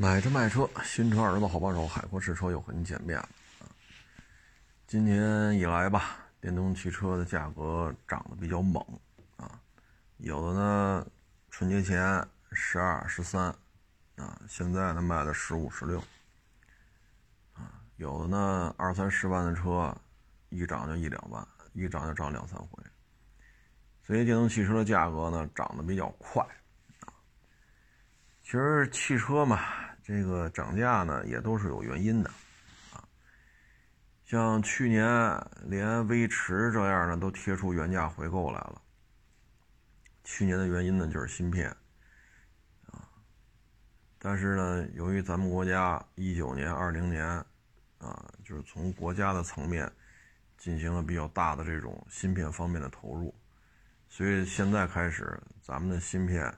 买车卖车，新车二手的好帮手，海阔试车又和您见面了啊！今年以来吧，电动汽车的价格涨得比较猛啊，有的呢春节前十二、十三啊，现在呢卖的十五、十六啊，有的呢二三十万的车，一涨就一两万，一涨就涨两三回，所以电动汽车的价格呢涨得比较快啊。其实汽车嘛。这个涨价呢，也都是有原因的，啊，像去年连威驰这样的都贴出原价回购来了。去年的原因呢，就是芯片，啊，但是呢，由于咱们国家一九年、二零年，啊，就是从国家的层面进行了比较大的这种芯片方面的投入，所以现在开始，咱们的芯片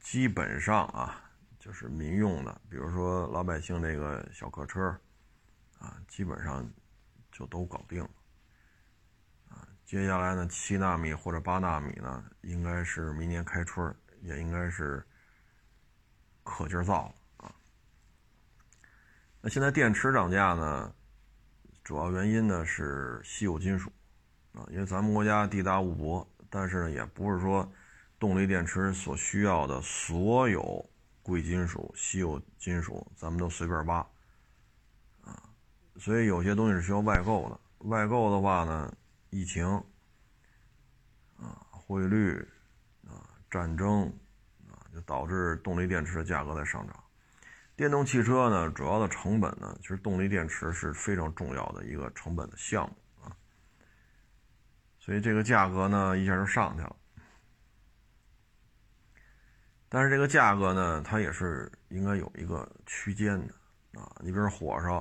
基本上啊。就是民用的，比如说老百姓这个小客车，啊，基本上就都搞定了，啊，接下来呢，七纳米或者八纳米呢，应该是明年开春也应该是可劲造了啊。那现在电池涨价呢，主要原因呢是稀有金属，啊，因为咱们国家地大物博，但是呢，也不是说动力电池所需要的所有。贵金属、稀有金属，咱们都随便挖，啊，所以有些东西是需要外购的。外购的话呢，疫情，啊，汇率，啊，战争，啊，就导致动力电池的价格在上涨。电动汽车呢，主要的成本呢，其实动力电池是非常重要的一个成本的项目啊，所以这个价格呢，一下就上去了。但是这个价格呢，它也是应该有一个区间的啊。你比如火烧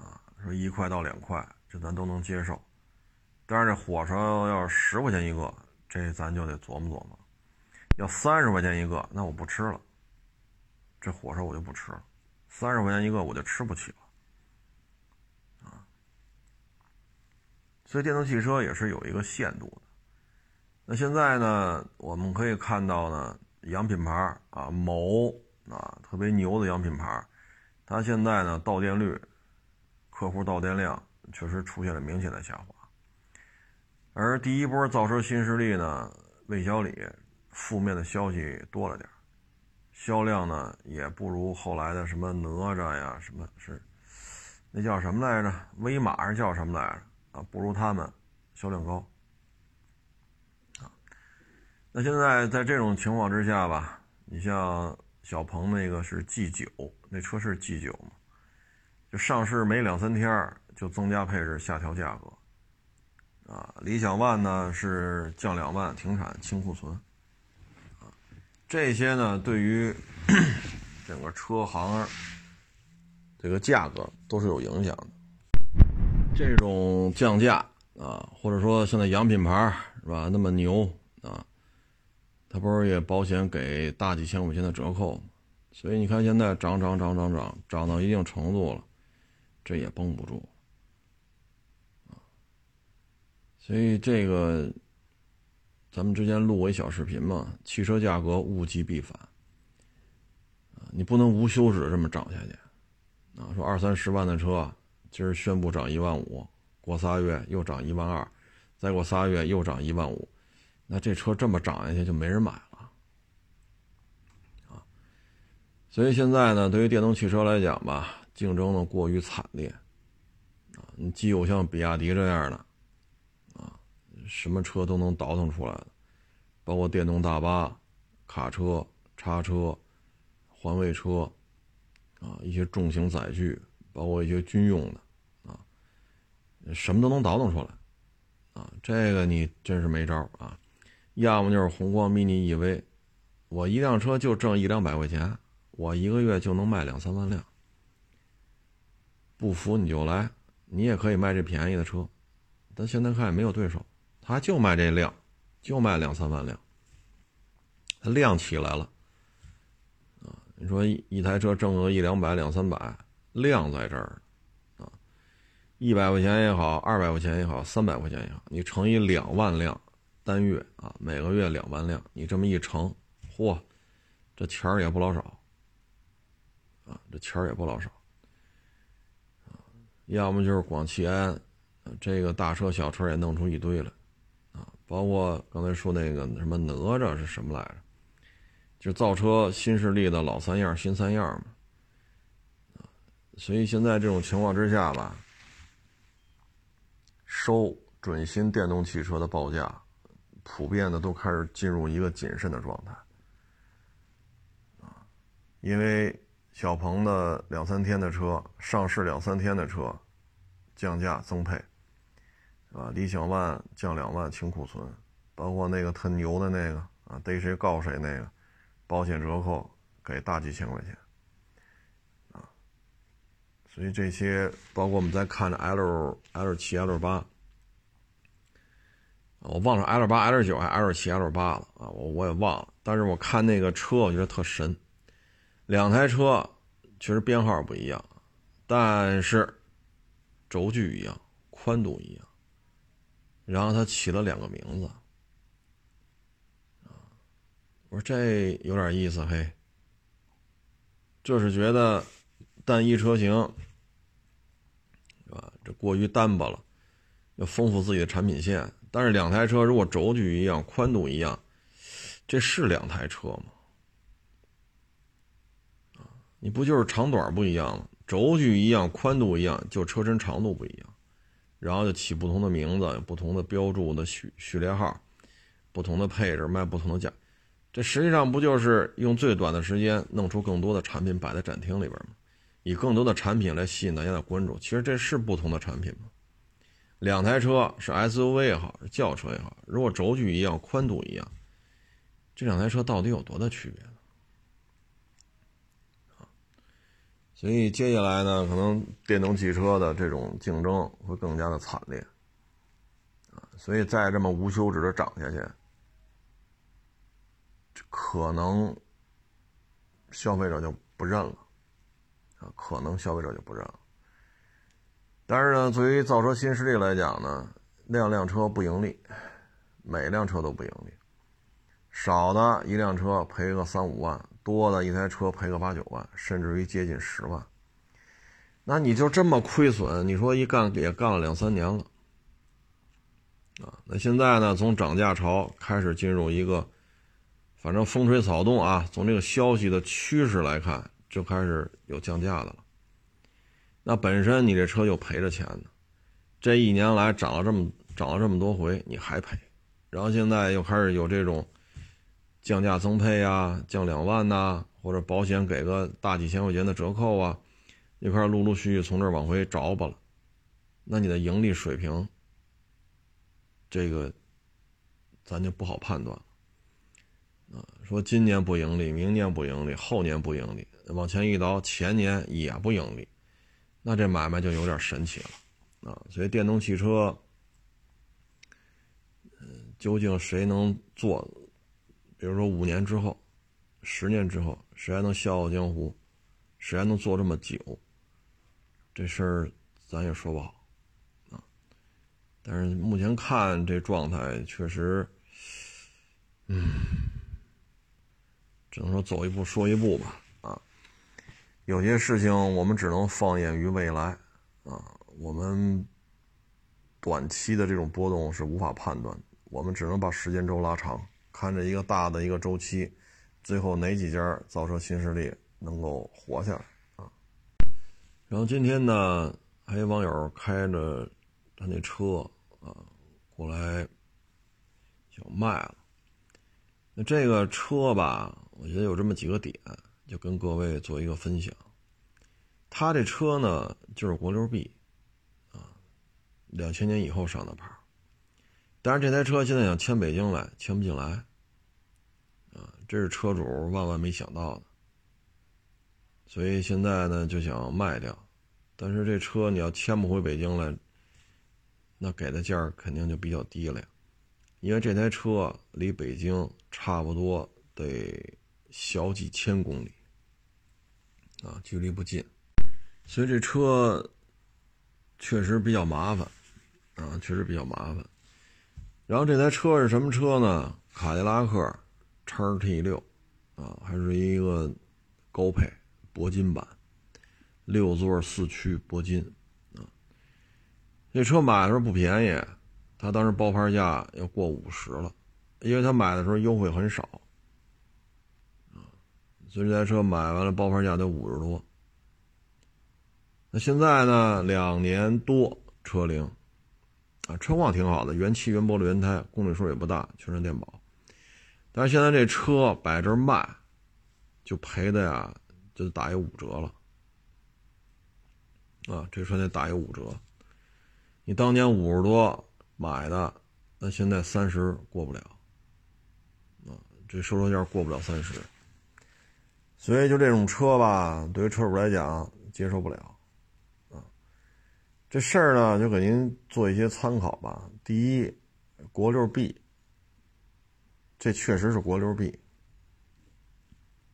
啊，说一块到两块，这咱都能接受。但是这火烧要十块钱一个，这咱就得琢磨琢磨。要三十块钱一个，那我不吃了。这火烧我就不吃了，三十块钱一个我就吃不起了啊。所以电动汽车也是有一个限度的。那现在呢，我们可以看到呢。洋品牌啊，某啊特别牛的洋品牌，它现在呢到店率、客户到店量确实出现了明显的下滑。而第一波造车新势力呢，魏小李负面的消息多了点销量呢也不如后来的什么哪吒呀，什么是那叫什么来着？威马是叫什么来着？啊，不如他们销量高。那现在在这种情况之下吧，你像小鹏那个是 G 九，那车是 G 九嘛，就上市没两三天就增加配置下调价格，啊，理想 ONE 呢是降两万停产清库存，啊，这些呢对于 整个车行这个价格都是有影响的。这种降价啊，或者说现在洋品牌是吧那么牛啊。他不是也保险给大几千块钱的折扣？所以你看现在涨涨涨涨涨涨到一定程度了，这也绷不住。所以这个咱们之前录过一小视频嘛，汽车价格物极必反，你不能无休止这么涨下去啊。说二三十万的车，今儿宣布涨一万五，过仨月又涨一万二，再过仨月又涨一万五。那这车这么涨下去就没人买了，啊，所以现在呢，对于电动汽车来讲吧，竞争呢过于惨烈，啊，你既有像比亚迪这样的，啊，什么车都能倒腾出来的，包括电动大巴、卡车、叉车、环卫车，啊，一些重型载具，包括一些军用的，啊，什么都能倒腾出来，啊，这个你真是没招啊。要么就是宏光 mini EV，我一辆车就挣一两百块钱，我一个月就能卖两三万辆。不服你就来，你也可以卖这便宜的车，但现在看也没有对手，他就卖这量，就卖两三万辆，他量起来了，啊，你说一台车挣个一两百两三百，量在这儿，啊，一百块钱也好，二百块钱也好，三百块钱也好，你乘以两万辆。单月啊，每个月两万辆，你这么一乘，嚯，这钱儿也不老少，啊，这钱儿也不老少。要么就是广汽安，这个大车小车也弄出一堆来，啊，包括刚才说那个什么哪吒是什么来着？就造车新势力的老三样、新三样嘛，所以现在这种情况之下吧，收准新电动汽车的报价，普遍的都开始进入一个谨慎的状态，啊，因为。小鹏的两三天的车，上市两三天的车，降价增配，啊，理想 ONE 降两万清库存，包括那个特牛的那个啊，逮谁告谁那个，保险折扣给大几千块钱，啊，所以这些包括我们在看的 L L 七 L 八，我忘了 L 八 L 九还 L 七 L 八了啊，我我也忘了，但是我看那个车，我觉得特神。两台车确实编号不一样，但是轴距一样，宽度一样，然后它起了两个名字，我说这有点意思嘿，就是觉得单一车型，是吧？这过于单薄了，要丰富自己的产品线。但是两台车如果轴距一样，宽度一样，这是两台车吗？你不就是长短不一样吗？轴距一样，宽度一样，就车身长度不一样，然后就起不同的名字，不同的标注的序序列号，不同的配置卖不同的价，这实际上不就是用最短的时间弄出更多的产品摆在展厅里边吗？以更多的产品来吸引大家的关注。其实这是不同的产品吗？两台车是 SUV 也好，是轿车也好，如果轴距一样，宽度一样，这两台车到底有多大区别？所以接下来呢，可能电动汽车的这种竞争会更加的惨烈，啊，所以再这么无休止的涨下去，可能消费者就不认了，啊，可能消费者就不认了。但是呢，对于造车新势力来讲呢，辆辆车不盈利，每辆车都不盈利，少的一辆车赔个三五万。多的一台车赔个八九万，甚至于接近十万，那你就这么亏损？你说一干也干了两三年了，啊，那现在呢？从涨价潮开始进入一个，反正风吹草动啊，从这个消息的趋势来看，就开始有降价的了。那本身你这车就赔着钱呢，这一年来涨了这么涨了这么多回，你还赔，然后现在又开始有这种。降价增配啊，降两万呐，或者保险给个大几千块钱的折扣啊，一块陆陆续续从这儿往回找吧了，那你的盈利水平，这个咱就不好判断了啊。说今年不盈利，明年不盈利，后年不盈利，往前一倒，前年也不盈利，那这买卖就有点神奇了啊。所以电动汽车，究竟谁能做？比如说五年之后，十年之后，谁还能笑傲江湖？谁还能做这么久？这事儿咱也说不好啊。但是目前看这状态，确实，嗯，只能说走一步说一步吧。有些事情我们只能放眼于未来啊。我们短期的这种波动是无法判断，我们只能把时间轴拉长。看着一个大的一个周期，最后哪几家造车新势力能够活下来啊？然后今天呢，还有网友开着他那车啊过来想卖了。那这个车吧，我觉得有这么几个点，就跟各位做一个分享。他这车呢，就是国六 B 啊，两千年以后上的牌。但是这台车现在想迁北京来，迁不进来，啊，这是车主万万没想到的，所以现在呢就想卖掉。但是这车你要迁不回北京来，那给的价肯定就比较低了呀，因为这台车离北京差不多得小几千公里，啊，距离不近，所以这车确实比较麻烦，啊，确实比较麻烦。然后这台车是什么车呢？卡迪拉克叉 T 六，啊，还是一个高配铂金版，六座四驱铂金啊。这车买的时候不便宜，他当时包牌价要过五十了，因为他买的时候优惠很少，所以这台车买完了包牌价得五十多。那现在呢，两年多车龄啊，车况挺好的，原漆原玻璃原胎，公里数也不大，全是电保。但是现在这车摆这卖，就赔的呀，就打一五折了。啊，这车得打一五折。你当年五十多买的，那现在三十过不了。啊，这收车价过不了三十。所以就这种车吧，对于车主来讲接受不了。啊，这事儿呢，就给您做一些参考吧。第一，国六 B。这确实是国六 B，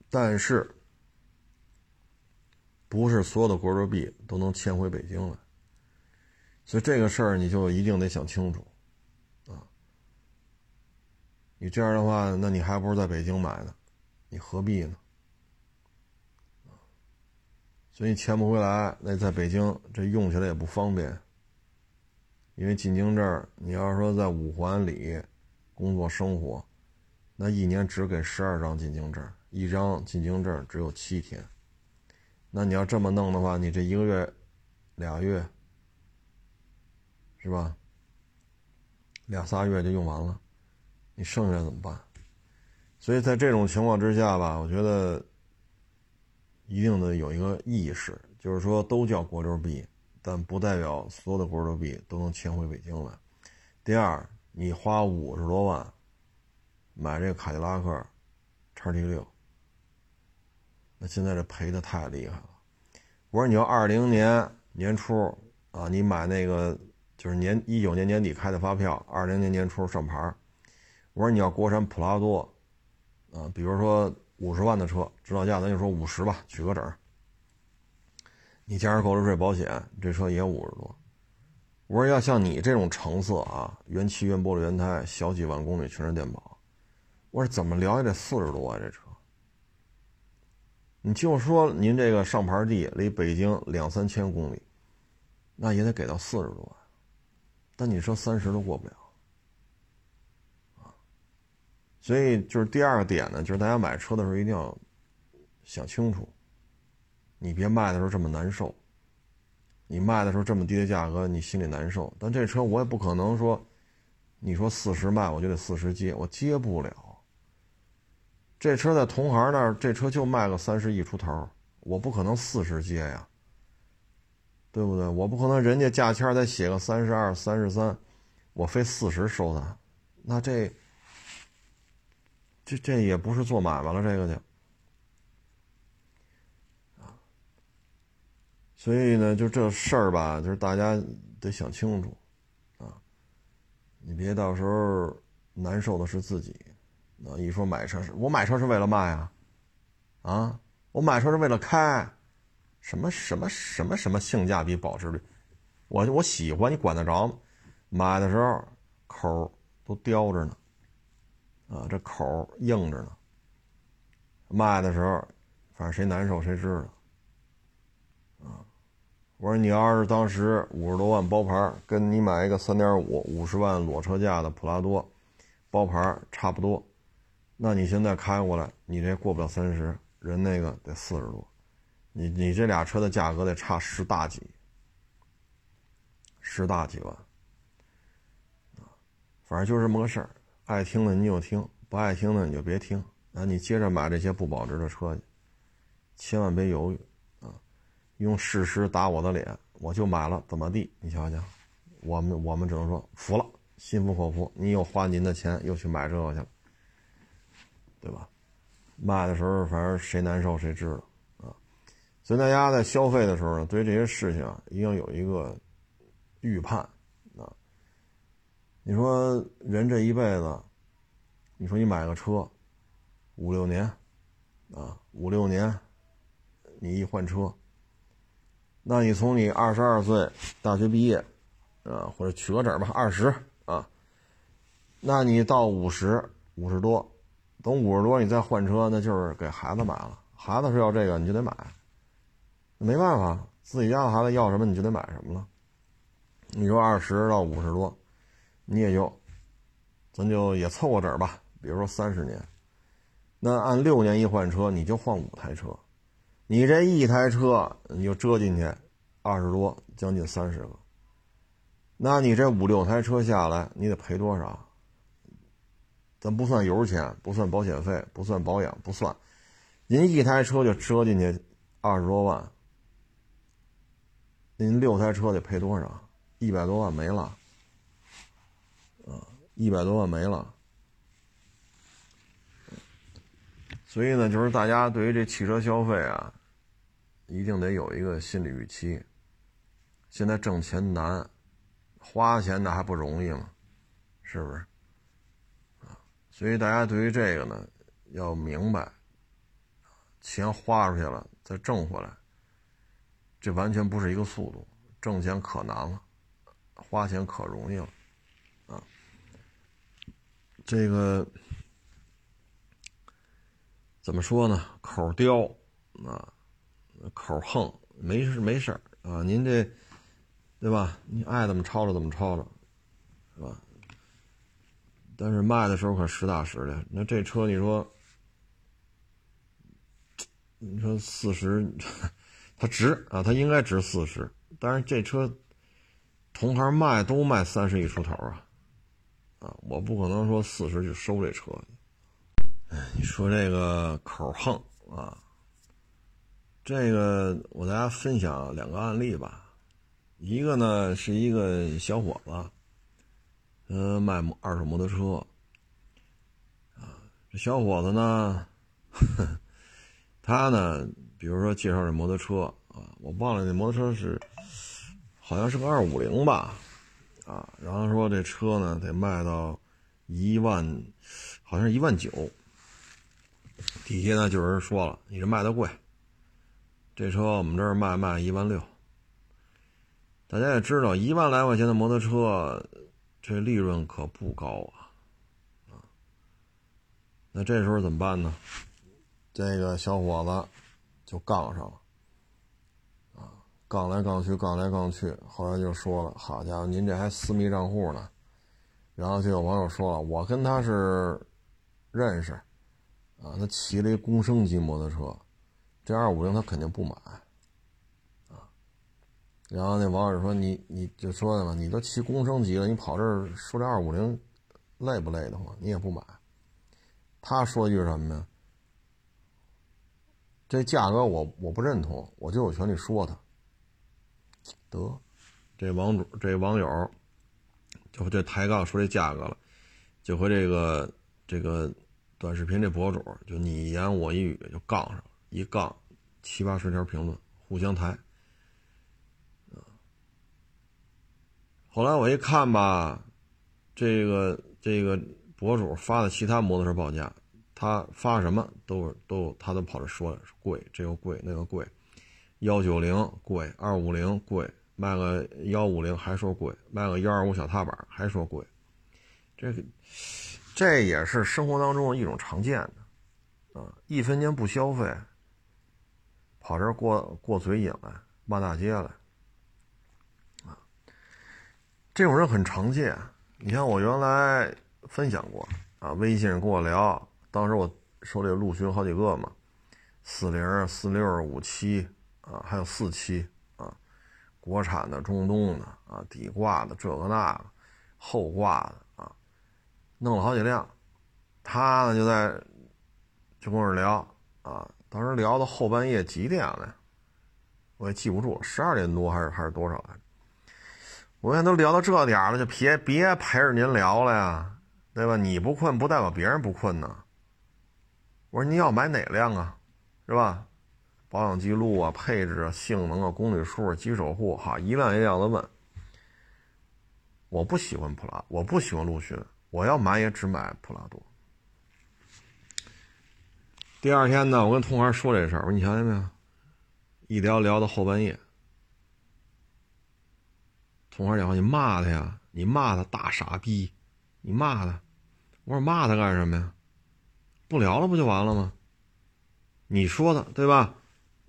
但是不是所有的国六 B 都能迁回北京来，所以这个事儿你就一定得想清楚，啊，你这样的话，那你还不如在北京买呢，你何必呢？所以你迁不回来，那在北京这用起来也不方便，因为进京证，你要是说在五环里工作生活。那一年只给十二张进京证，一张进京证只有七天。那你要这么弄的话，你这一个月、俩月，是吧？俩仨月就用完了，你剩下怎么办？所以在这种情况之下吧，我觉得一定的有一个意识，就是说都叫国六 B，但不代表所有的国六 B 都能迁回北京来。第二，你花五十多万。买这个卡迪拉克叉 T 六，那现在这赔的太厉害了。我说你要二零年年初啊，你买那个就是年一九年年底开的发票，二零年年初上牌。我说你要国产普拉多啊，比如说五十万的车，指导价咱就说五十吧，取个整。你加上购置税、保险，这车也五十多。我说要像你这种成色啊，原漆、原玻璃、原胎，小几万公里，全是电保。我说怎么聊也得四十多啊，这车。你就说您这个上牌地离北京两三千公里，那也得给到四十多万，但你说三十都过不了，啊。所以就是第二个点呢，就是大家买车的时候一定要想清楚，你别卖的时候这么难受，你卖的时候这么低的价格，你心里难受。但这车我也不可能说，你说四十卖我就得四十接，我接不了。这车在同行那儿，这车就卖个三十亿出头，我不可能四十接呀，对不对？我不可能人家价签再写个三十二、三十三，我非四十收他，那这这这也不是做买卖了，这个就，所以呢，就这事儿吧，就是大家得想清楚啊，你别到时候难受的是自己。啊！一说买车是我买车是为了卖啊，啊！我买车是为了开，什么什么什么什么性价比保值率，我我喜欢你管得着吗？买的时候口都叼着呢，啊，这口硬着呢。卖的时候，反正谁难受谁知道，啊！我说你要是当时五十多万包牌，跟你买一个三点五五十万裸车价的普拉多，包牌差不多。那你现在开过来，你这过不了三十，人那个得四十多，你你这俩车的价格得差十大几，十大几万，反正就是这么个事儿。爱听的你就听，不爱听的你就别听。那你接着买这些不保值的车去，千万别犹豫啊！用事实打我的脸，我就买了，怎么地？你瞧瞧，我们我们只能说服了，心服口服。你又花您的钱，又去买这个去了。对吧？卖的时候，反正谁难受谁知道啊。所以大家在消费的时候呢，对这些事情啊，一定要有一个预判。你说人这一辈子，你说你买个车，五六年啊，五六年，你一换车，那你从你二十二岁大学毕业啊，或者取个证吧，二十啊，那你到五十五十多。等五十多，你再换车，那就是给孩子买了。孩子是要这个，你就得买，没办法，自己家的孩子要什么你就得买什么了。你说二十到五十多，你也就，咱就也凑合整吧。比如说三十年，那按六年一换车，你就换五台车，你这一台车你就折进去二十多，将近三十个。那你这五六台车下来，你得赔多少？咱不算油钱，不算保险费，不算保养，不算，您一台车就折进去二十多万，您六台车得赔多少？一百多万没了，一百多万没了。所以呢，就是大家对于这汽车消费啊，一定得有一个心理预期。现在挣钱难，花钱那还不容易吗？是不是？啊，所以大家对于这个呢，要明白，钱花出去了再挣回来，这完全不是一个速度。挣钱可难了。花钱可容易了，这个怎么说呢？口刁啊，口横，没事没事啊。您这对吧？你爱怎么抄着怎么抄着，是吧？但是卖的时候可实打实的。那这车你说，你说四十，它值啊，它应该值四十，但是这车。同行卖都卖三十一出头啊，啊，我不可能说四十就收这车。哎，你说这个口横啊，这个我大家分享两个案例吧。一个呢是一个小伙子，呃，卖二手摩托车，啊，这小伙子呢，他呢，比如说介绍这摩托车啊，我忘了那摩托车是。好像是个二五零吧，啊，然后说这车呢得卖到一万，好像是一万九。底下呢就有人说了，你这卖的贵，这车我们这儿卖卖一万六。大家也知道，一万来块钱的摩托车，这利润可不高啊，啊，那这时候怎么办呢？这个小伙子就杠上了。杠来杠去，杠来杠去，后来就说了：“好家伙，您这还私密账户呢。”然后就有网友说了：“我跟他是认识，啊，他骑了一公升级摩托车，这二五零他肯定不买，啊。”然后那网友说：“你你就说的嘛，你都骑公升级了，你跑这儿说这二五零累不累的慌？你也不买。”他说一句什么呀？这价格我我不认同，我就有权利说他。得，这网主这网友就这抬杠说这价格了，就和这个这个短视频这博主就你一言我一语就杠上了，一杠七八十条评论互相抬。后来我一看吧，这个这个博主发的其他摩托车报价，他发什么都都他都跑这说贵，这个贵那个贵，幺九零贵，二五零贵。卖个幺五零还说贵，卖个幺二五小踏板还说贵，这个这也是生活当中一种常见的啊，一分钱不消费，跑这过过嘴瘾来，骂大街来啊，这种人很常见。你看我原来分享过啊，微信跟我聊，当时我手里陆巡好几个嘛，四零、四六、五七啊，还有四七。国产的、中东的啊，底挂的这个那个，后挂的啊，弄了好几辆。他呢就在就跟我聊啊，当时聊到后半夜几点了，我也记不住，十二点多还是还是多少来着？我看都聊到这点了，就别别陪着您聊了呀，对吧？你不困不代表别人不困呢。我说你要买哪辆啊，是吧？保养记录啊，配置啊，性能啊，公里数啊，基守护，哈，一辆一辆的问。我不喜欢普拉，我不喜欢陆巡，我要买也只买普拉多。第二天呢，我跟同行说这事儿，我说你瞧见没有？一聊聊到后半夜，同行讲话，你骂他呀，你骂他大傻逼，你骂他。我说骂他干什么呀？不聊了不就完了吗？你说的对吧？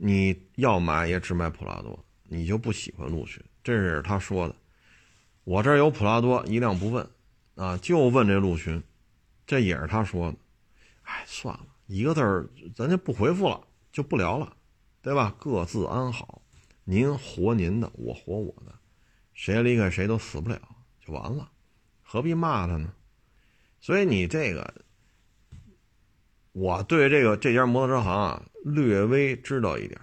你要买也只买普拉多，你就不喜欢陆巡，这是他说的。我这儿有普拉多，一辆不问，啊，就问这陆巡，这也是他说的。哎，算了，一个字儿，咱就不回复了，就不聊了，对吧？各自安好，您活您的，我活我的，谁离开谁都死不了，就完了，何必骂他呢？所以你这个，我对这个这家摩托车行啊，略微知道一点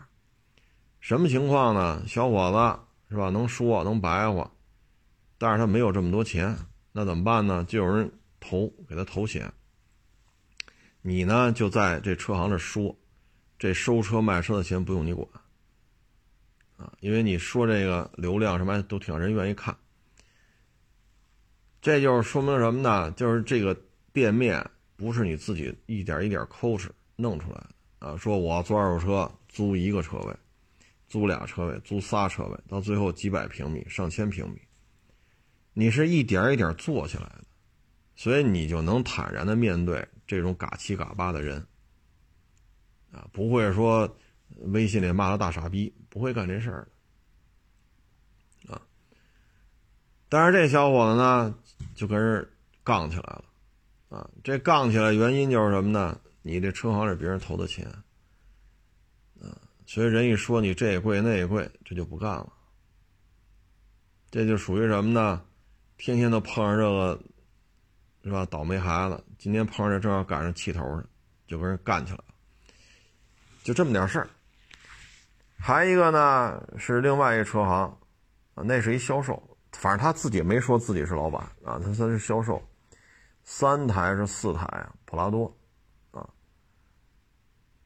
什么情况呢？小伙子是吧？能说能白话。但是他没有这么多钱，那怎么办呢？就有人投给他投钱。你呢就在这车行这说，这收车卖车的钱不用你管，啊，因为你说这个流量什么都挺让人愿意看。这就是说明什么呢？就是这个店面不是你自己一点一点抠哧弄出来的啊。说我做二手车租一个车位，租俩车位，租仨车位，到最后几百平米、上千平米。你是一点一点做起来的，所以你就能坦然的面对这种嘎七嘎八的人，啊，不会说微信里骂他大傻逼，不会干这事儿的，啊。但是这小伙子呢，就跟人杠起来了，啊，这杠起来原因就是什么呢？你这车行是别人投的钱，啊，所以人一说你这也贵那也贵，这就不干了，这就属于什么呢？天天都碰上这个，是吧？倒霉孩子，今天碰上正好赶上气头上，就跟人干起来了。就这么点事儿。还一个呢是另外一个车行，啊，那是一销售，反正他自己没说自己是老板啊，他他是销售，三台是四台，普拉多，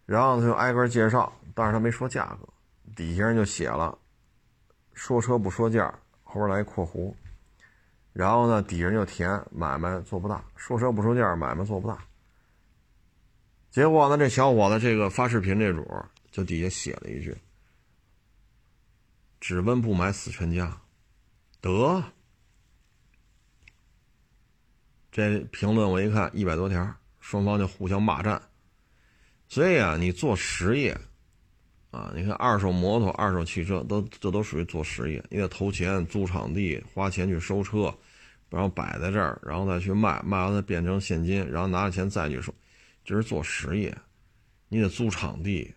然后他就挨个介绍，但是他没说价格，底下人就写了，说车不说价，后边来一括弧。然后呢，底下人就填买卖做不大，说车不说价，买卖做不大。结果呢，这小伙子这个发视频这主就底下写了一句：“只问不买死全家。”得，这评论我一看一百多条，双方就互相骂战。所以啊，你做实业啊，你看二手摩托、二手汽车都这都属于做实业，你得投钱租场地，花钱去收车。然后摆在这儿，然后再去卖，卖完再变成现金，然后拿着钱再去收，这是做实业，你得租场地，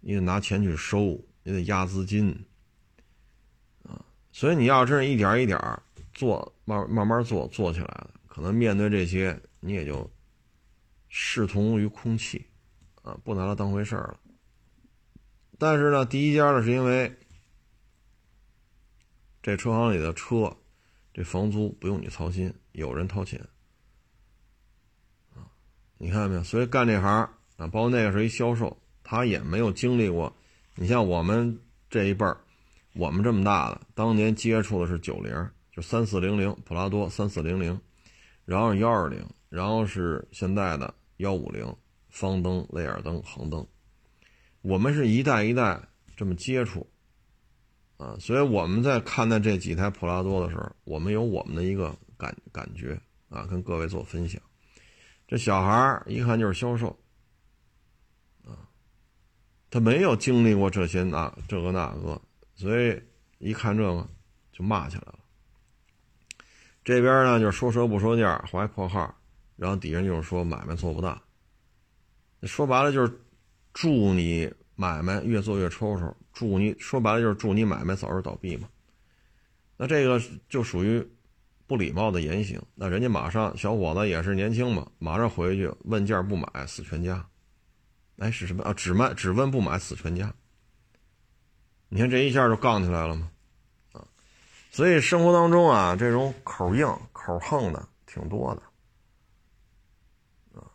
你得拿钱去收，你得压资金，啊，所以你要真是一点一点做，慢慢慢做做起来了，可能面对这些你也就视同于空气，啊，不拿它当回事儿了。但是呢，第一家呢是因为这车行里的车。这房租不用你操心，有人掏钱啊！你看到没有？所以干这行啊，包括那个是一销售，他也没有经历过。你像我们这一辈儿，我们这么大的，当年接触的是九零，就三四零零普拉多三四零零，然后幺二零，然后是现在的幺五零方灯、雷尔灯、恒灯，我们是一代一代这么接触。啊，所以我们在看待这几台普拉多的时候，我们有我们的一个感感觉啊，跟各位做分享。这小孩一看就是销售，啊，他没有经历过这些那这个那个，所以一看这个就骂起来了。这边呢就是说车不说价，划括号，然后底下就是说买卖做不大。说白了就是祝你买卖越做越抽抽。祝你说白了就是祝你买卖早日倒闭嘛，那这个就属于不礼貌的言行。那人家马上小伙子也是年轻嘛，马上回去问价不买死全家。哎，是什么啊？只卖只问不买死全家。你看这一下就杠起来了嘛，啊，所以生活当中啊，这种口硬口横的挺多的，啊，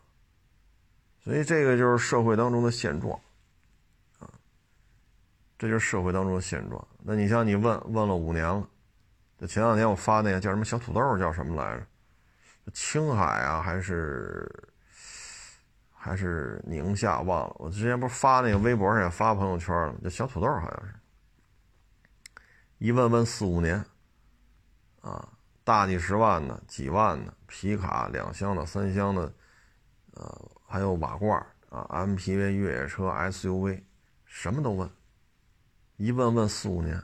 所以这个就是社会当中的现状。啊这就是社会当中的现状。那你像你问问了五年了，就前两天我发那个叫什么小土豆叫什么来着？青海啊，还是还是宁夏？忘了。我之前不是发那个微博上也发朋友圈了，叫小土豆好像是。一问问四五年，啊，大几十万的、几万的皮卡、两厢的、三厢的，呃，还有瓦罐啊，MPV、越野车、SUV。什么都问，一问问四五年，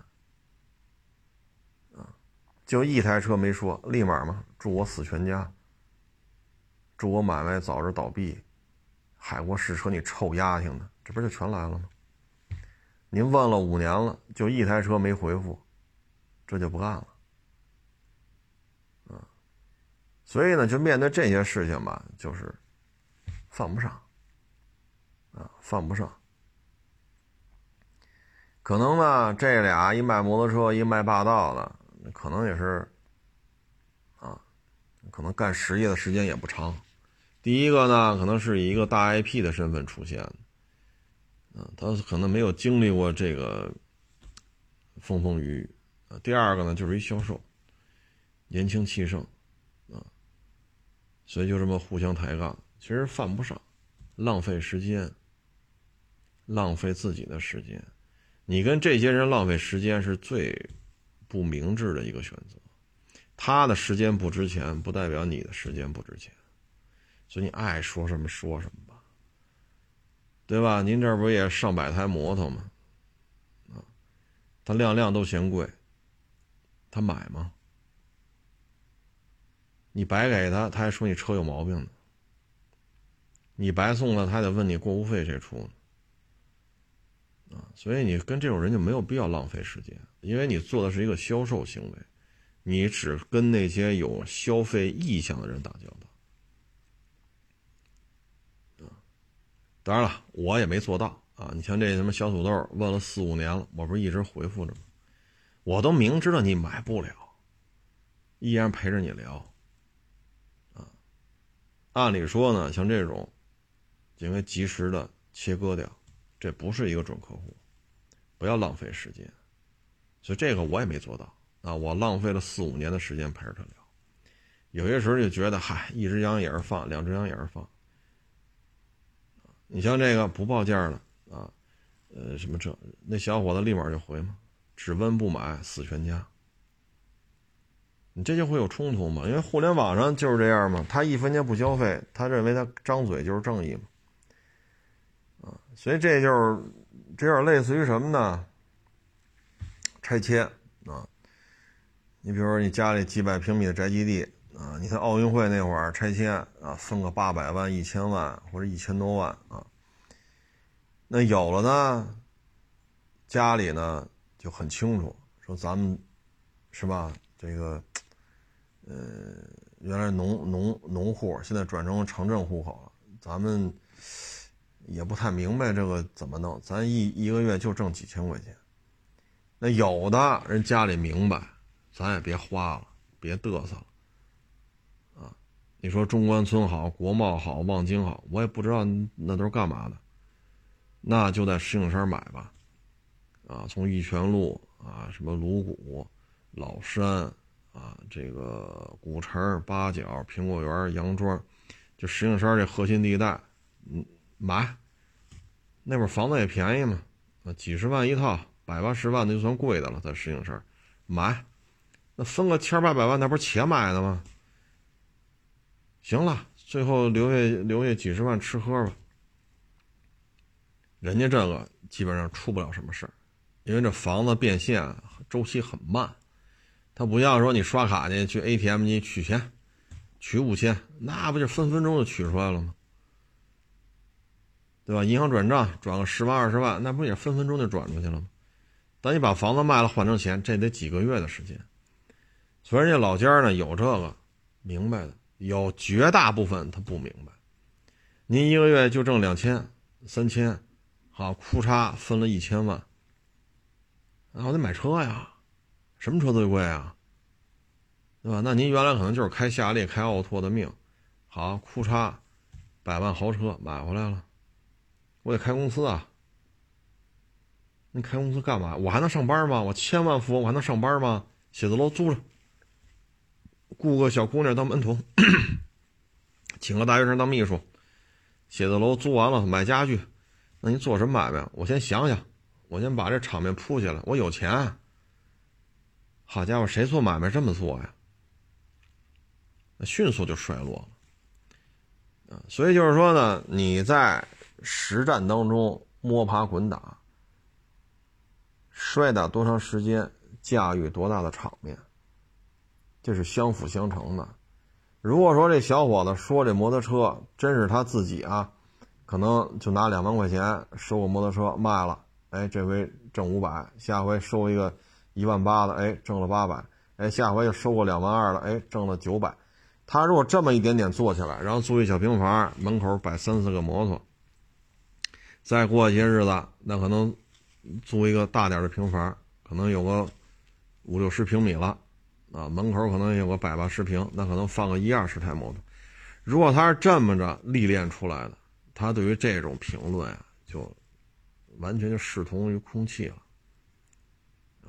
啊，就一台车没说，立马嘛，祝我死全家，祝我买卖早日倒闭，海国试车你臭丫挺的，这不就全来了吗？您问了五年了，就一台车没回复，这就不干了，啊，所以呢，就面对这些事情吧，就是犯不上，啊，犯不上。可能呢，这俩一卖摩托车，一卖霸道的，可能也是，啊，可能干实业的时间也不长。第一个呢，可能是以一个大 IP 的身份出现的，嗯，他可能没有经历过这个风风雨雨。啊，第二个呢，就是一销售，年轻气盛，啊，所以就这么互相抬杠，其实犯不上，浪费时间，浪费自己的时间。你跟这些人浪费时间是最不明智的一个选择。他的时间不值钱，不代表你的时间不值钱，所以你爱说什么说什么吧，对吧？您这不也上百台摩托吗？啊，他辆辆都嫌贵，他买吗？你白给他，他还说你车有毛病呢。你白送了，他得问你过户费谁出？啊，所以你跟这种人就没有必要浪费时间，因为你做的是一个销售行为，你只跟那些有消费意向的人打交道。啊，当然了，我也没做到啊。你像这什么小土豆，问了四五年了，我不是一直回复着吗？我都明知道你买不了，依然陪着你聊。啊，按理说呢，像这种，应该及时的切割掉。这不是一个准客户，不要浪费时间，所以这个我也没做到啊！我浪费了四五年的时间陪着他聊，有些时候就觉得，嗨，一只羊也是放，两只羊也是放。你像这个不报价的啊，呃，什么这那小伙子立马就回嘛，只问不买，死全家。你这就会有冲突嘛？因为互联网上就是这样嘛，他一分钱不消费，他认为他张嘴就是正义嘛。所以这就是，这有点类似于什么呢？拆迁啊，你比如说你家里几百平米的宅基地啊，你看奥运会那会儿拆迁啊，分个八百万、一千万或者一千多万啊，那有了呢，家里呢就很清楚，说咱们是吧？这个，呃，原来农农农户，现在转成城镇户口了，咱们。也不太明白这个怎么弄，咱一一个月就挣几千块钱，那有的人家里明白，咱也别花了，别嘚瑟了，啊，你说中关村好，国贸好，望京好，我也不知道那都是干嘛的，那就在石景山买吧，啊，从玉泉路啊，什么鲁谷、老山啊，这个古城、八角、苹果园、杨庄，就石景山这核心地带，嗯。买，那会儿房子也便宜嘛，啊，几十万一套，百八十万那就算贵的了，在石景山买，那分个千八百万，那不是且买的吗？行了，最后留下留下几十万吃喝吧。人家这个基本上出不了什么事儿，因为这房子变现周期很慢，他不像说你刷卡去去 ATM 机取钱，取五千，那不就分分钟就取出来了吗？对吧？银行转账转个十万二十万，那不也分分钟就转出去了吗？等你把房子卖了换成钱，这得几个月的时间。所以人家老家呢有这个明白的，有绝大部分他不明白。您一个月就挣两千三千，好，哭嚓分了一千万，那我得买车呀，什么车最贵啊？对吧？那您原来可能就是开夏利、开奥拓的命，好，哭嚓，百万豪车买回来了。我得开公司啊！你开公司干嘛？我还能上班吗？我千万富翁，我还能上班吗？写字楼租着，雇个小姑娘当门童，请个大学生当秘书，写字楼租完了买家具。那你做什么买卖？我先想想，我先把这场面铺起来。我有钱，好家伙，谁做买卖这么做呀？迅速就衰落了。所以就是说呢，你在。实战当中摸爬滚打，摔打多长时间，驾驭多大的场面，这是相辅相成的。如果说这小伙子说这摩托车真是他自己啊，可能就拿两万块钱收个摩托车卖了，哎，这回挣五百，下回收一个一万八的，哎，挣了八百，哎，下回又收个两万二了，哎，挣了九百。他如果这么一点点做起来，然后租一小平房，门口摆三四个摩托，再过些日子，那可能租一个大点的平房，可能有个五六十平米了。啊，门口可能有个百八十平，那可能放个一二十台摩托。如果他是这么着历练出来的，他对于这种评论啊，就完全就视同于空气了。啊，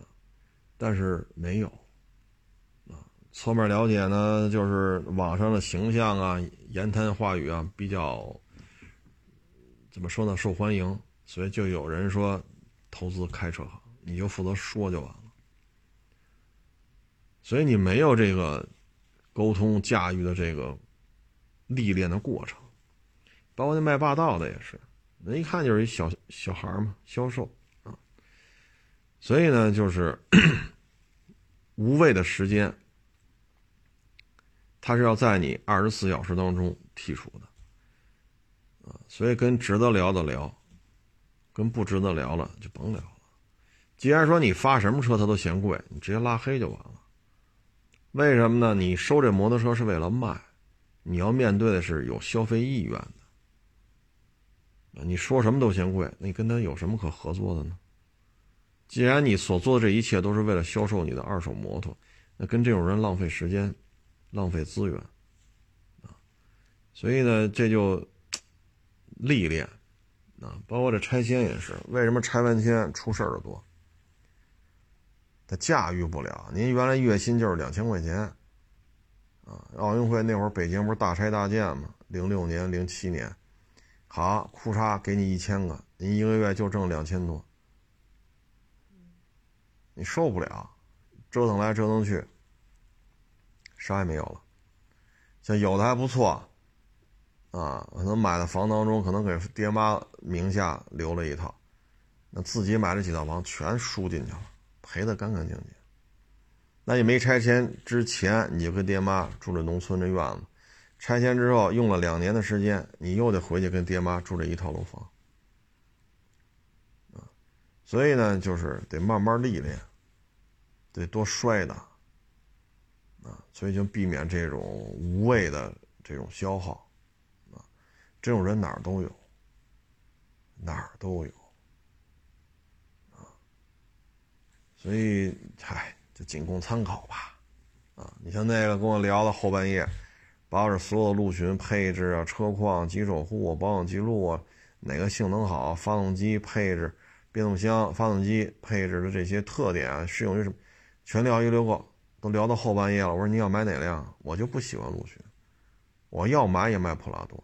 但是没有，啊，侧面了解呢，就是网上的形象啊，言谈话语啊，比较怎么说呢，受欢迎，所以就有人说投资开车行，你就负责说就完了。所以你没有这个沟通驾驭的这个历练的过程，包括那卖霸道的也是，那一看就是一小小孩嘛，销售啊。所以呢，就是 无谓的时间，他是要在你二十四小时当中剔除的。所以跟值得聊的聊，跟不值得聊了就甭聊了。既然说你发什么车他都嫌贵，你直接拉黑就完了。为什么呢？你收这摩托车是为了卖，你要面对的是有消费意愿的。你说什么都嫌贵，你跟他有什么可合作的呢？既然你所做的这一切都是为了销售你的二手摩托，那跟这种人浪费时间、浪费资源啊。所以呢，这就历练啊，包括这拆迁也是，为什么拆完迁出事儿的多？他驾驭不了。您原来月薪就是两千块钱，啊，奥运会那会儿北京不是大拆大建吗？零六年、零七年，好，裤衩给你一千个，您一个月就挣两千多，你受不了，折腾来折腾去，啥也没有了。像有的还不错，啊，可能买的房当中可能给爹妈名下留了一套，那自己买了几套房全输进去了。赔得干干净净，那你没拆迁之前，你就跟爹妈住着农村这院子；拆迁之后，用了两年的时间，你又得回去跟爹妈住这一套楼房。啊，所以呢，就是得慢慢历练，得多摔打，啊，所以就避免这种无谓的这种消耗，这种人哪儿都有，哪儿都有。啊所以，嗨，就仅供参考吧，啊，你像那个跟我聊到后半夜，把我这所有的陆巡配置啊、车况、急守护、保养记录啊，哪个性能好、发动机配置、变速箱、发动机配置的这些特点啊，适用于什么，全聊一溜够，都聊到后半夜了。我说你要买哪辆？我就不喜欢陆巡，我要买也买普拉多。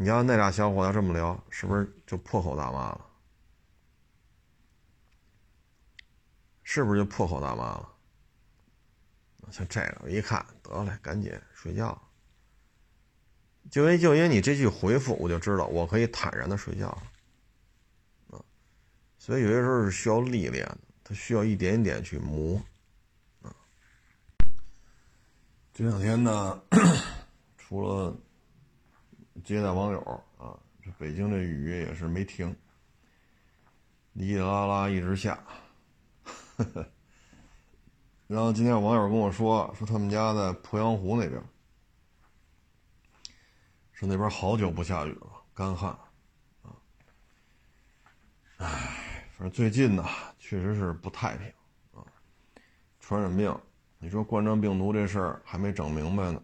你要那俩小伙要这么聊，是不是就破口大骂了？是不是就破口大骂了？像这个，我一看，得嘞，赶紧睡觉。就因就因你这句回复，我就知道我可以坦然的睡觉了。啊，所以有些时候是需要历练的，它需要一点一点去磨。啊，这两天呢，除了接待网友啊，这北京这雨也是没停，哩哩啦啦一直下。呵呵，然后今天网友跟我说，说他们家在鄱阳湖那边，说那边好久不下雨了，干旱，啊，唉，反正最近呢，确实是不太平啊，传染病，你说冠状病毒这事儿还没整明白呢，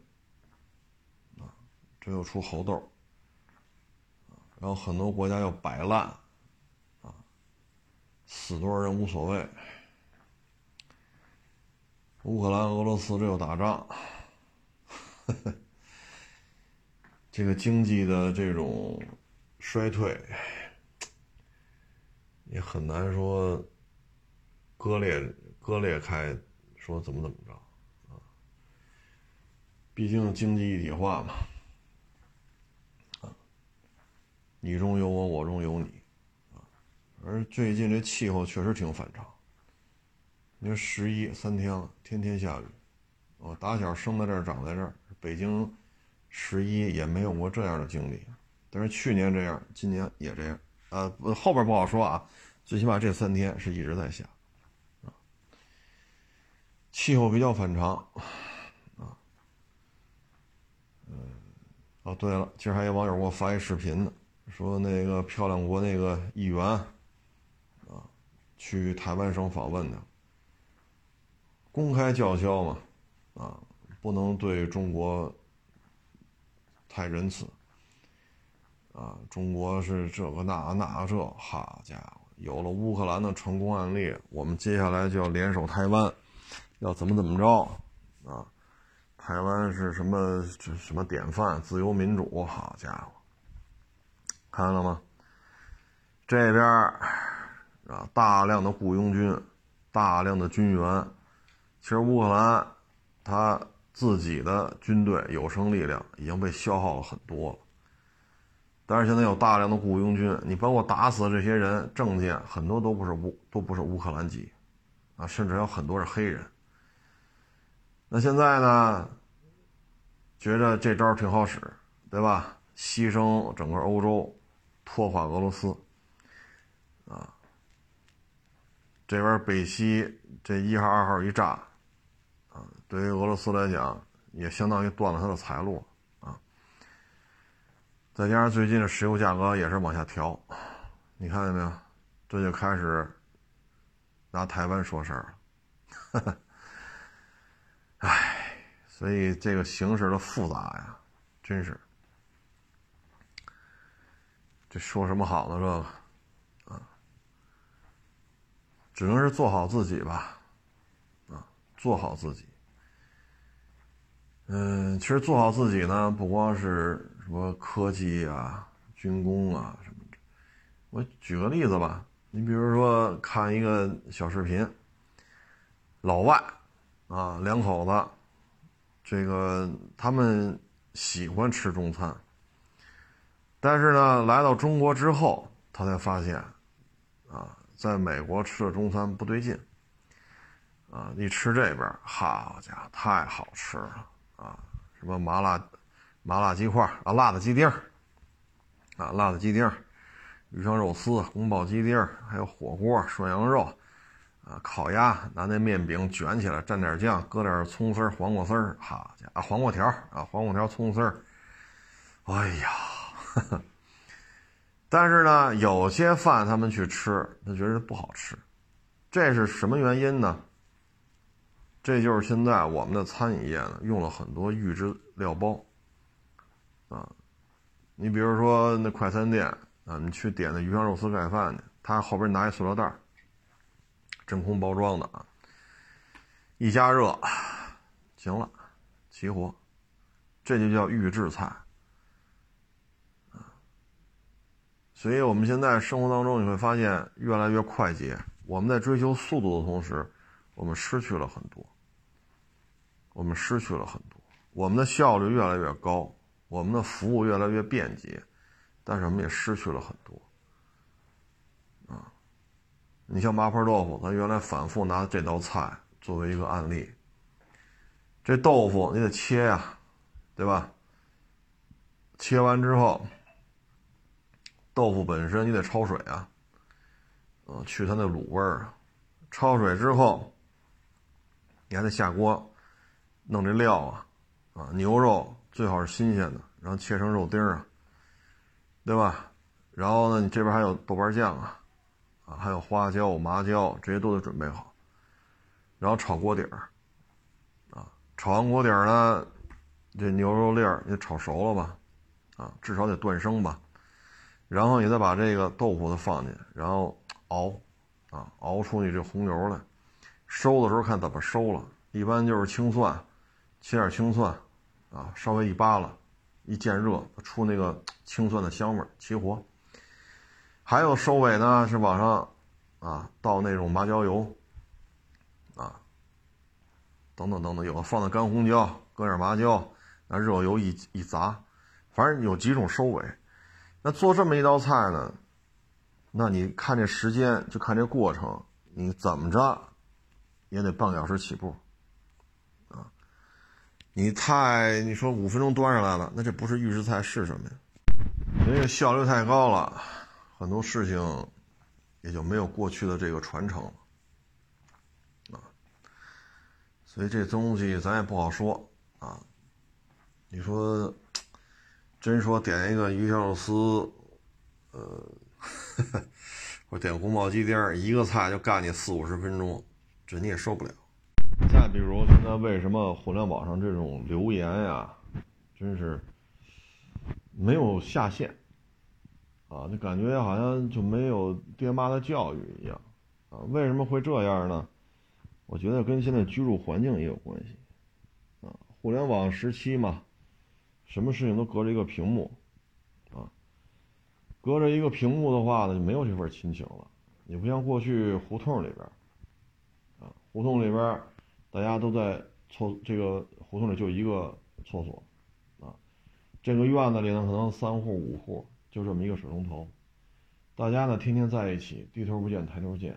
这又出猴痘，然后很多国家又摆烂，啊，死多少人无所谓。乌克兰、俄罗斯这又打仗，这个经济的这种衰退也很难说割裂割裂开，说怎么怎么着啊？毕竟经济一体化嘛，啊，你中有我，我中有你，啊，而最近这气候确实挺反常，你说十一三天了，天天下雨。我打小生在这儿，长在这儿，北京十一也没有过这样的经历。但是去年这样，今年也这样。呃，后边不好说啊，最起码这三天是一直在下，啊，气候比较反常，啊，嗯，哦，对了，今儿还有网友给我发一视频呢，说那个漂亮国那个议员，啊，去台湾省访问的，公开叫嚣嘛，啊，不能对中国太仁慈。啊，中国是这个那那这，好家伙，有了乌克兰的成功案例，我们接下来就要联手台湾，要怎么怎么着啊？台湾是什么什么典范，自由民主，好家伙，看到了吗？这边啊，大量的雇佣军，大量的军援，其实乌克兰他自己的军队有生力量已经被消耗了很多了。但是现在有大量的雇佣军，你包括打死这些人，证件很多都不是乌，都不是乌克兰籍，啊，甚至有很多是黑人。那现在呢，觉着这招挺好使，对吧？牺牲整个欧洲，拖垮俄罗斯，啊，这边北溪这一号、二号一炸，啊，对于俄罗斯来讲，也相当于断了他的财路。啊再加上最近的石油价格也是往下调，你看见没有？这就开始拿台湾说事儿了。唉，所以这个形势的复杂呀，真是。这说什么好呢？这个啊，只能是做好自己吧，啊，做好自己。嗯，其实做好自己呢，不光是。什么科技啊、军工啊什么的，我举个例子吧。你比如说看一个小视频，老外啊两口子，这个他们喜欢吃中餐，但是呢来到中国之后，他才发现，啊，在美国吃的中餐不对劲，啊，一吃这边，好家伙，太好吃了啊，什么麻辣。麻辣鸡块啊，辣的鸡丁啊，辣的鸡丁鱼香肉丝、宫保鸡丁还有火锅、涮羊肉，啊，烤鸭，拿那面饼卷起来，蘸点酱，搁点葱丝黄瓜丝儿，好家伙，黄瓜条啊，黄瓜条、葱丝儿，哎呀，但是呢，有些饭他们去吃，他觉得不好吃，这是什么原因呢？这就是现在我们的餐饮业呢，用了很多预制料包。啊，你比如说那快餐店啊，你去点那鱼香肉丝盖饭去，他后边拿一塑料袋真空包装的啊，一加热，行了，齐活，这就叫预制菜啊。所以我们现在生活当中你会发现越来越快捷，我们在追求速度的同时，我们失去了很多，我们失去了很多，我们的效率越来越高。我们的服务越来越便捷，但是我们也失去了很多。啊，你像麻婆豆腐，咱原来反复拿这道菜作为一个案例。这豆腐你得切呀，对吧？切完之后，豆腐本身你得焯水啊，嗯，去它那卤味儿啊。焯水之后，你还得下锅弄这料啊，啊，牛肉。最好是新鲜的，然后切成肉丁儿啊，对吧？然后呢，你这边还有豆瓣酱啊，啊，还有花椒、麻椒，这些都得准备好。然后炒锅底儿，啊，炒完锅底儿呢，这牛肉粒儿你炒熟了吧？啊，至少得断生吧。然后你再把这个豆腐的放进去，然后熬，啊，熬出你这红油来。收的时候看怎么收了，一般就是青蒜，切点青蒜。啊，稍微一扒拉，一见热，出那个青蒜的香味儿，齐活。还有收尾呢，是往上啊倒那种麻椒油，啊，等等等等，有的放的干红椒，搁点麻椒，那热油一一砸，反正有几种收尾。那做这么一道菜呢，那你看这时间，就看这过程，你怎么着也得半个小时起步，啊，你太你说五分钟端上来了，那这不是预制菜是什么呀？因为效率太高了，很多事情也就没有过去的这个传承了，啊，所以这东西咱也不好说啊。你说，真说点一个鱼香肉丝，呃，或者点宫保鸡丁，一个菜就干你四五十分钟，这你也受不了。再比如现在为什么互联网上这种留言呀，真是没有下限啊，就感觉好像就没有爹妈的教育一样啊？为什么会这样呢？我觉得跟现在居住环境也有关系啊，互联网时期嘛。什么事情都隔着一个屏幕，啊，隔着一个屏幕的话呢，就没有这份亲情了。你不像过去胡同里边，啊，胡同里边大家都在厕，这个胡同里就一个厕所，啊，这个院子里呢可能三户五户，就这么一个水龙头，大家呢天天在一起，低头不见抬头见。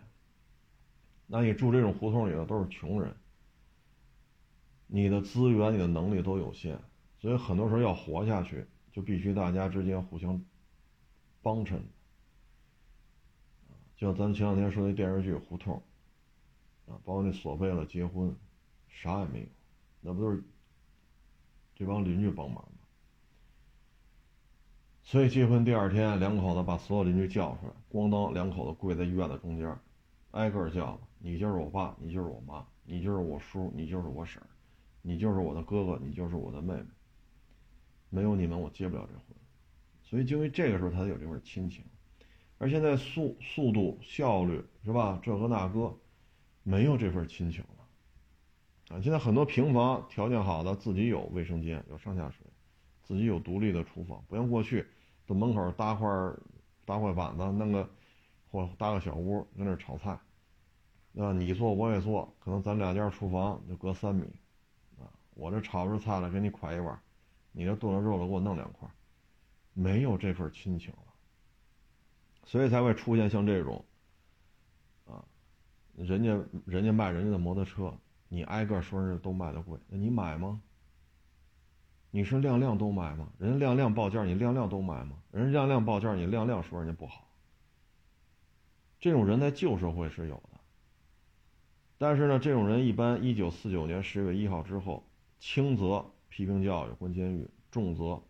那你住这种胡同里的都是穷人，你的资源、你的能力都有限。所以很多时候要活下去，就必须大家之间互相帮衬。就像咱前两天说那电视剧《胡同》，啊，包括那索贝勒结婚，啥也没有，那不都是这帮邻居帮忙吗？所以结婚第二天，两口子把所有邻居叫出来，咣当，两口子跪在院子中间，挨个叫：“你就是我爸，你就是我妈，你就是我叔，你就是我婶，你就是我的哥哥，你就是我的妹妹。”没有你们，我结不了这婚，所以就因为这个时候，他才有这份亲情。而现在速速度效率是吧？这个那个，没有这份亲情了。啊，现在很多平房条件好的，自己有卫生间，有上下水，自己有独立的厨房，不像过去，在门口搭块搭块板子，弄个或搭个小屋，在那炒菜。啊，你做我也做，可能咱两家厨房就隔三米，啊，我这炒出菜来给你㧟一碗。你这剁了肉了，给我弄两块，没有这份亲情了，所以才会出现像这种，啊，人家人家卖人家的摩托车，你挨个说人家都卖的贵，那你买吗？你是辆辆都买吗？人家辆辆报价，你辆辆都买吗？人家辆辆报价，你辆辆说人家不好。这种人在旧社会是有的，但是呢，这种人一般一九四九年十月一号之后，轻则。批评教育关监狱，重则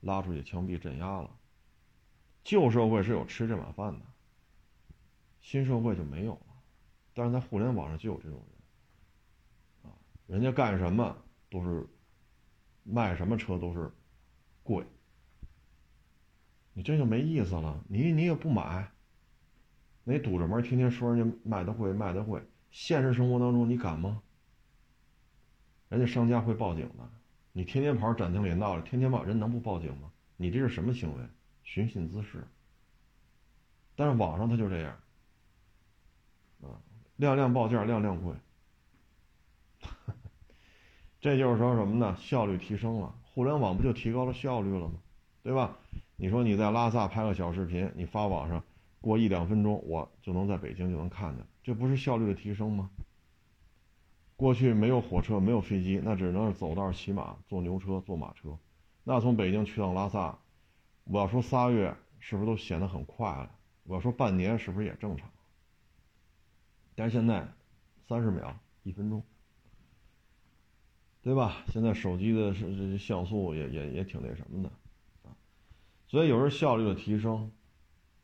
拉出去枪毙镇压了。旧社会是有吃这碗饭的，新社会就没有了。但是在互联网上就有这种人，啊，人家干什么都是卖什么车都是贵，你这就没意思了。你你也不买，你堵着门天天说人家卖的贵卖的贵，现实生活当中你敢吗？人家商家会报警的。你天天跑展厅里闹了，天天报人能不报警吗？你这是什么行为？寻衅滋事。但是网上他就这样，啊，辆辆报价，辆辆贵。这就是说什么呢？效率提升了，互联网不就提高了效率了吗？对吧？你说你在拉萨拍个小视频，你发网上，过一两分钟我就能在北京就能看见，这不是效率的提升吗？过去没有火车，没有飞机，那只能是走道骑马，坐牛车，坐马车。那从北京去趟拉萨，我要说仨月，是不是都显得很快了？我要说半年，是不是也正常？但是现在，三十秒，一分钟，对吧？现在手机的是像素也也也挺那什么的啊。所以有时候效率的提升，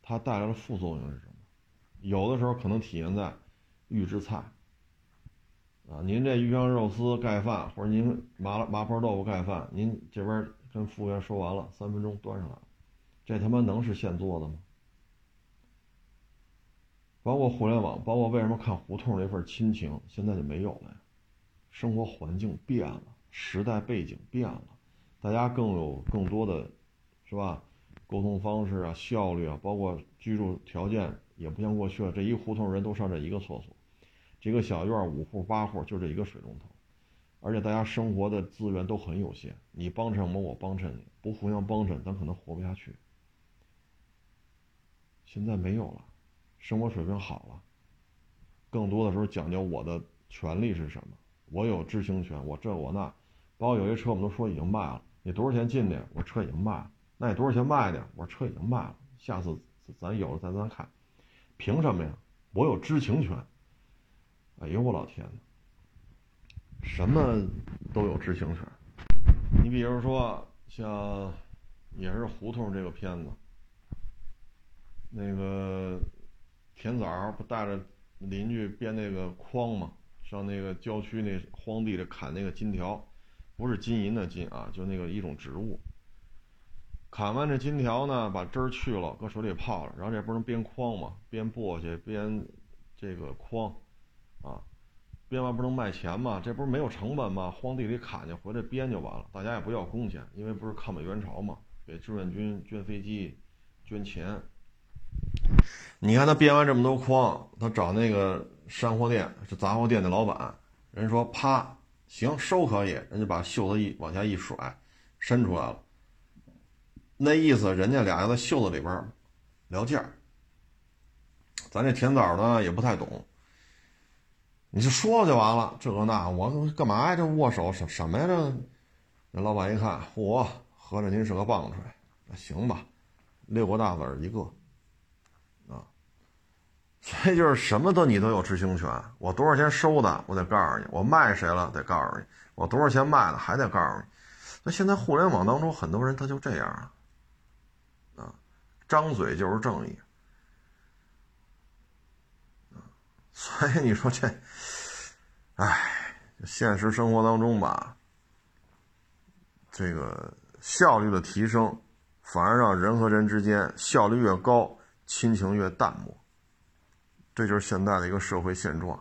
它带来的副作用是什么？有的时候可能体现在预制菜。啊，您这鱼香肉丝盖饭，或者您麻辣麻婆豆腐盖饭，您这边跟服务员说完了，三分钟端上来，这他妈能是现做的吗？包括互联网，包括为什么看胡同那份亲情现在就没有了呀？生活环境变了，时代背景变了，大家更有更多的，是吧？沟通方式啊，效率啊，包括居住条件也不像过去了，这一胡同人都上这一个厕所。一个小院五户八户就这一个水龙头，而且大家生活的资源都很有限，你帮衬我，我帮衬你，不互相帮衬，咱可能活不下去。现在没有了，生活水平好了，更多的时候讲究我的权利是什么？我有知情权，我这我那，包括有些车我们都说已经卖了，你多少钱进的？我车已经卖了，那你多少钱卖的？我车已经卖了，下次咱有了再咱看，凭什么呀？我有知情权。哎呦我老天哪，什么都有知情权。你比如说像，也是胡同这个片子，那个田枣不带着邻居编那个筐吗？上那个郊区那荒地里砍那个金条，不是金银的金啊，就那个一种植物。砍完这金条呢，把汁儿去了，搁水里泡了，然后这不能编筐吗？编簸箕，编这个筐，啊，编完不能卖钱吗？这不是没有成本吗？荒地里砍去，回来编就完了，大家也不要工钱，因为不是抗美援朝嘛，给志愿军捐飞机、捐钱。你看他编完这么多筐，他找那个。山货店是杂货店的老板，人说啪，行收可以，人家把袖子一往下一甩，伸出来了。那意思人家俩要在袖子里边聊价咱这甜枣呢也不太懂，你就说就完了，这个那我干嘛呀？这握手什什么呀？这那老板一看，嚯，合着您是个棒槌，那行吧，六个大子儿一个。所以就是什么都你都有知情权，我多少钱收的，我得告诉你；我卖谁了，得告诉你；我多少钱卖的，还得告诉你。那现在互联网当中很多人他就这样啊，啊，张嘴就是正义，所以你说这，哎，现实生活当中吧，这个效率的提升，反而让人和人之间效率越高，亲情越淡漠。这就是现在的一个社会现状，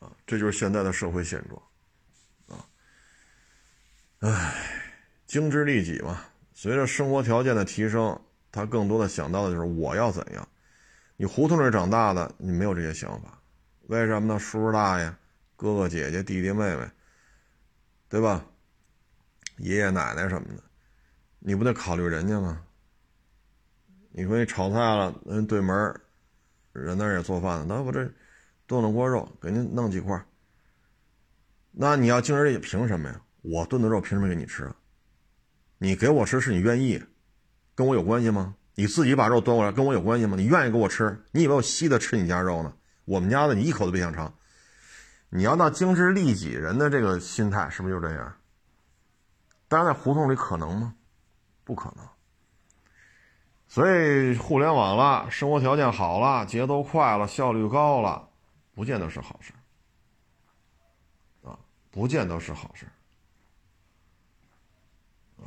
啊，这就是现在的社会现状，啊，唉，精致利己嘛。随着生活条件的提升，他更多的想到的就是我要怎样。你胡同里长大的，你没有这些想法，为什么呢？叔叔大爷、哥哥姐姐、弟弟妹妹，对吧？爷爷奶奶什么的，你不得考虑人家吗？你说你炒菜了，人对门人那也做饭呢，那我这炖了锅肉，给您弄几块。那你要精神力，凭什么呀？我炖的肉凭什么给你吃？你给我吃是你愿意，跟我有关系吗？你自己把肉端过来跟我有关系吗？你愿意给我吃？你以为我稀的吃你家肉呢？我们家的你一口都别想尝。你要那精致利己人的这个心态，是不是就这样？当然，在胡同里可能吗？不可能。所以，互联网了，生活条件好了，节奏快了，效率高了，不见得是好事啊，不见得是好事啊。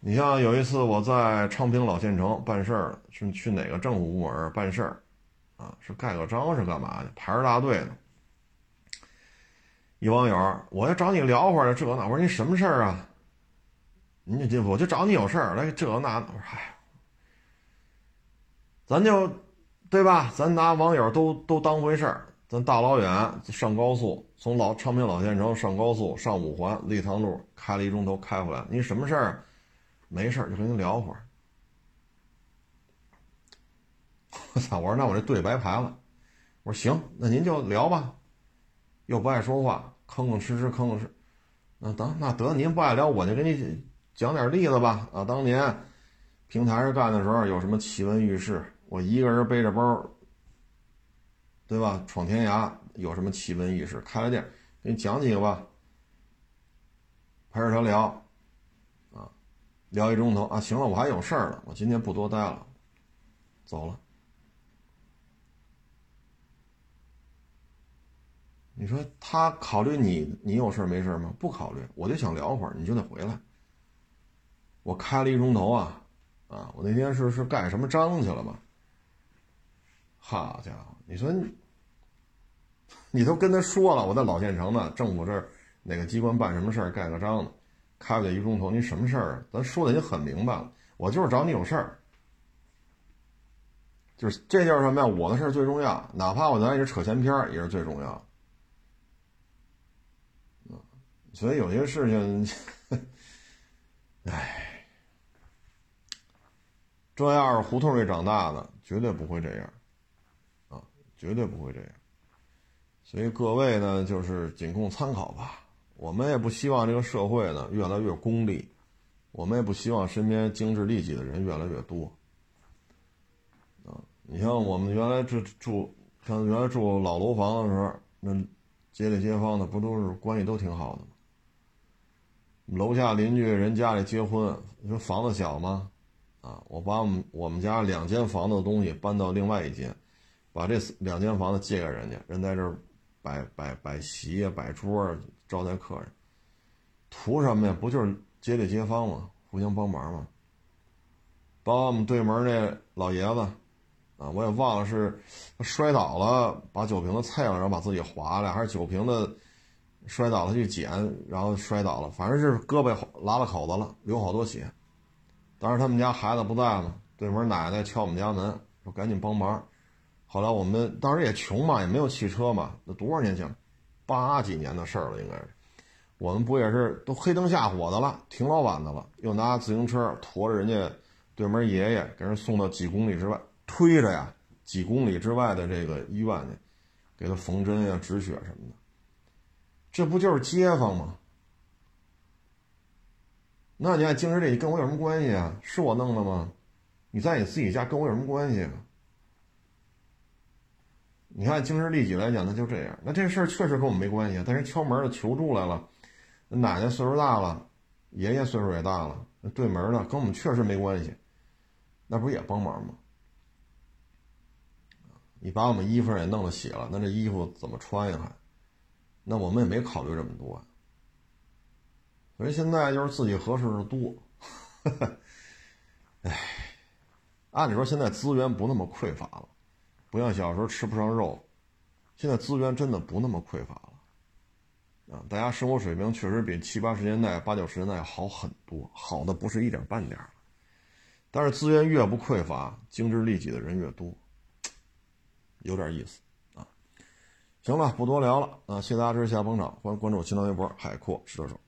你像有一次我在昌平老县城办事儿，去去哪个政府部门办事儿，是盖个章是干嘛的？排着大队呢。一网友，我要找你聊会儿，这那，我说你什么事儿啊？你这我就找你有事儿，来这那，我说哎。咱就，对吧？咱拿网友都都当回事儿。咱大老远上高速，从老昌平老县城上高速上五环立汤路，开了一钟头开回来。您什么事儿？没事儿，就跟您聊会儿。我操！我说那我这队白排了。我说行，那您就聊吧。又不爱说话，吭吭哧哧，吭吭哧。那得那得，您不爱聊，我就给你讲点例子吧。啊，当年平台上干的时候，有什么奇闻异事？我一个人背着包，对吧？闯天涯有什么奇闻异事？开了店，给你讲几个吧。陪着他聊，啊，聊一钟头啊。行了，我还有事儿呢，我今天不多待了，走了。你说他考虑你，你有事没事吗？不考虑，我就想聊会儿，你就得回来。我开了一钟头啊，啊，我那天是是盖什么章去了吧？好家伙，你说你，都跟他说了，我在老县城呢，政府这儿哪个机关办什么事儿，盖个章呢，开了一钟头，你什么事儿啊？咱说的已经很明白了，我就是找你有事儿，就是这就是什么呀？我的事儿最重要，哪怕我咱也是扯闲篇儿，也是最重要。所以有些事情，唉，这要是胡同里长大的，绝对不会这样。啊绝对不会这样，所以各位呢，就是仅供参考吧。我们也不希望这个社会呢越来越功利，我们也不希望身边精致利己的人越来越多。啊，你像我们原来住住，像原来住老楼房的时候，那街里街坊的不都是关系都挺好的吗？楼下邻居人家里结婚，你说房子小吗？啊，我把我们我们家两间房子的东西搬到另外一间，把这两间房子借给人家，人在这儿摆摆摆席啊，摆桌啊招待客人，图什么呀？不就是街里街坊吗？互相帮忙吗？把我们对门那老爷子，啊，我也忘了是摔倒了，把酒瓶子踩了，然后把自己划了，还是酒瓶子。摔倒了去捡，然后摔倒了，反正是胳膊拉了口子了，流好多血。当时他们家孩子不在嘛，对门奶奶敲我们家门，说赶紧帮忙。后来我们当时也穷嘛，也没有汽车嘛，那多少年前，八几年的事儿了，应该是。我们不也是都黑灯瞎火的了，挺老晚的了，又拿自行车驮着人家对门爷爷，给人送到几公里之外，推着呀，几公里之外的这个医院去，给他缝针呀、止血什么的。这不就是街坊吗？那你按精神力，跟我有什么关系啊？是我弄的吗？你在你自己家跟我有什么关系啊？你看精神利己来讲，那就这样。那这事儿确实跟我们没关系，但是敲门的求助来了，奶奶岁数大了，爷爷岁数也大了，对门的跟我们确实没关系，那不也帮忙吗？你把我们衣服也弄了洗了，那这衣服怎么穿呀？还？那我们也没考虑这么多，所以现在就是自己合适的多。哎，按理说现在资源不那么匮乏了，不像小时候吃不上肉，现在资源真的不那么匮乏了。啊，大家生活水平确实比七八十年代、八九十年代好很多，好的不是一点半点但是资源越不匮乏，精致利己的人越多，有点意思。行了，不多聊了啊！谢谢大家支持，下捧场，欢迎关注我新浪微博“海阔石头手”。